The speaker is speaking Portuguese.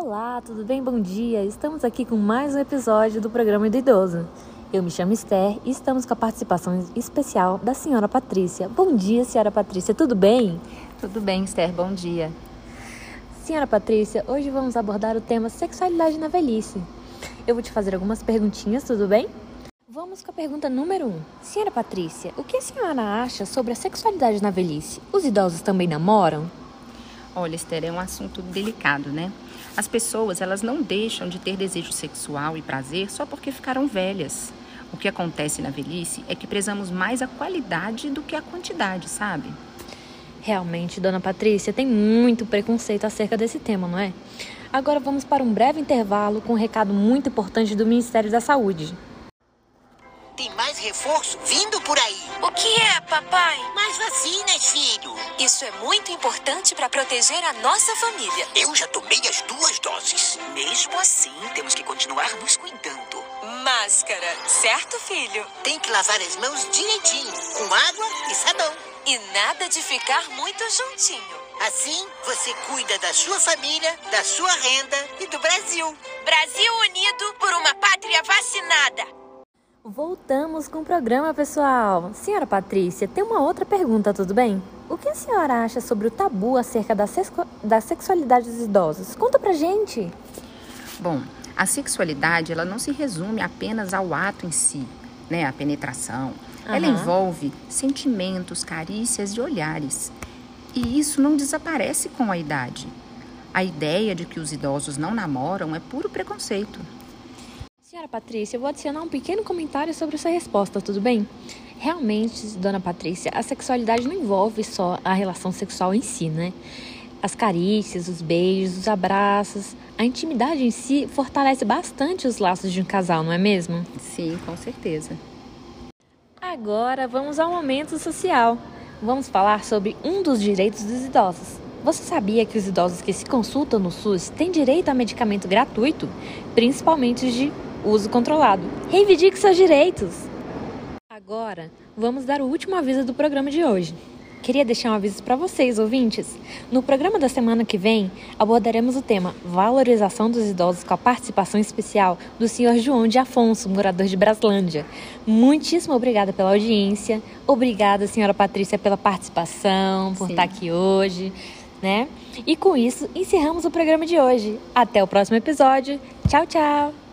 Olá, tudo bem? Bom dia! Estamos aqui com mais um episódio do programa do Idoso. Eu me chamo Esther e estamos com a participação especial da senhora Patrícia. Bom dia, senhora Patrícia, tudo bem? Tudo bem, Esther, bom dia. Senhora Patrícia, hoje vamos abordar o tema sexualidade na velhice. Eu vou te fazer algumas perguntinhas, tudo bem? Vamos com a pergunta número 1. Um. Senhora Patrícia, o que a senhora acha sobre a sexualidade na velhice? Os idosos também namoram? Olha, Esther, é um assunto delicado, né? As pessoas, elas não deixam de ter desejo sexual e prazer só porque ficaram velhas. O que acontece na velhice é que prezamos mais a qualidade do que a quantidade, sabe? Realmente, dona Patrícia, tem muito preconceito acerca desse tema, não é? Agora vamos para um breve intervalo com um recado muito importante do Ministério da Saúde. Mais reforço vindo por aí. O que é, papai? Mais vacinas, filho. Isso é muito importante para proteger a nossa família. Eu já tomei as duas doses. Mesmo assim, temos que continuar nos cuidando. Máscara, certo, filho? Tem que lavar as mãos direitinho, com água e sabão. E nada de ficar muito juntinho. Assim, você cuida da sua família, da sua renda e do Brasil. Brasil unido por. Voltamos com o programa, pessoal. Senhora Patrícia, tem uma outra pergunta, tudo bem? O que a senhora acha sobre o tabu acerca da, da sexualidade dos idosos? Conta pra gente. Bom, a sexualidade ela não se resume apenas ao ato em si, né, a penetração. Uhum. Ela envolve sentimentos, carícias e olhares. E isso não desaparece com a idade. A ideia de que os idosos não namoram é puro preconceito. Senhora Patrícia, eu vou adicionar um pequeno comentário sobre essa resposta, tudo bem? Realmente, dona Patrícia, a sexualidade não envolve só a relação sexual em si, né? As carícias, os beijos, os abraços, a intimidade em si fortalece bastante os laços de um casal, não é mesmo? Sim, com certeza. Agora vamos ao momento social. Vamos falar sobre um dos direitos dos idosos. Você sabia que os idosos que se consultam no SUS têm direito a medicamento gratuito, principalmente de uso controlado. Reivindique seus direitos! Agora, vamos dar o último aviso do programa de hoje. Queria deixar um aviso para vocês, ouvintes. No programa da semana que vem, abordaremos o tema Valorização dos Idosos com a participação especial do Sr. João de Afonso, morador de Braslândia. Muitíssimo obrigada pela audiência. Obrigada, senhora Patrícia, pela participação, por Sim. estar aqui hoje, né? E com isso, encerramos o programa de hoje. Até o próximo episódio. Tchau, tchau!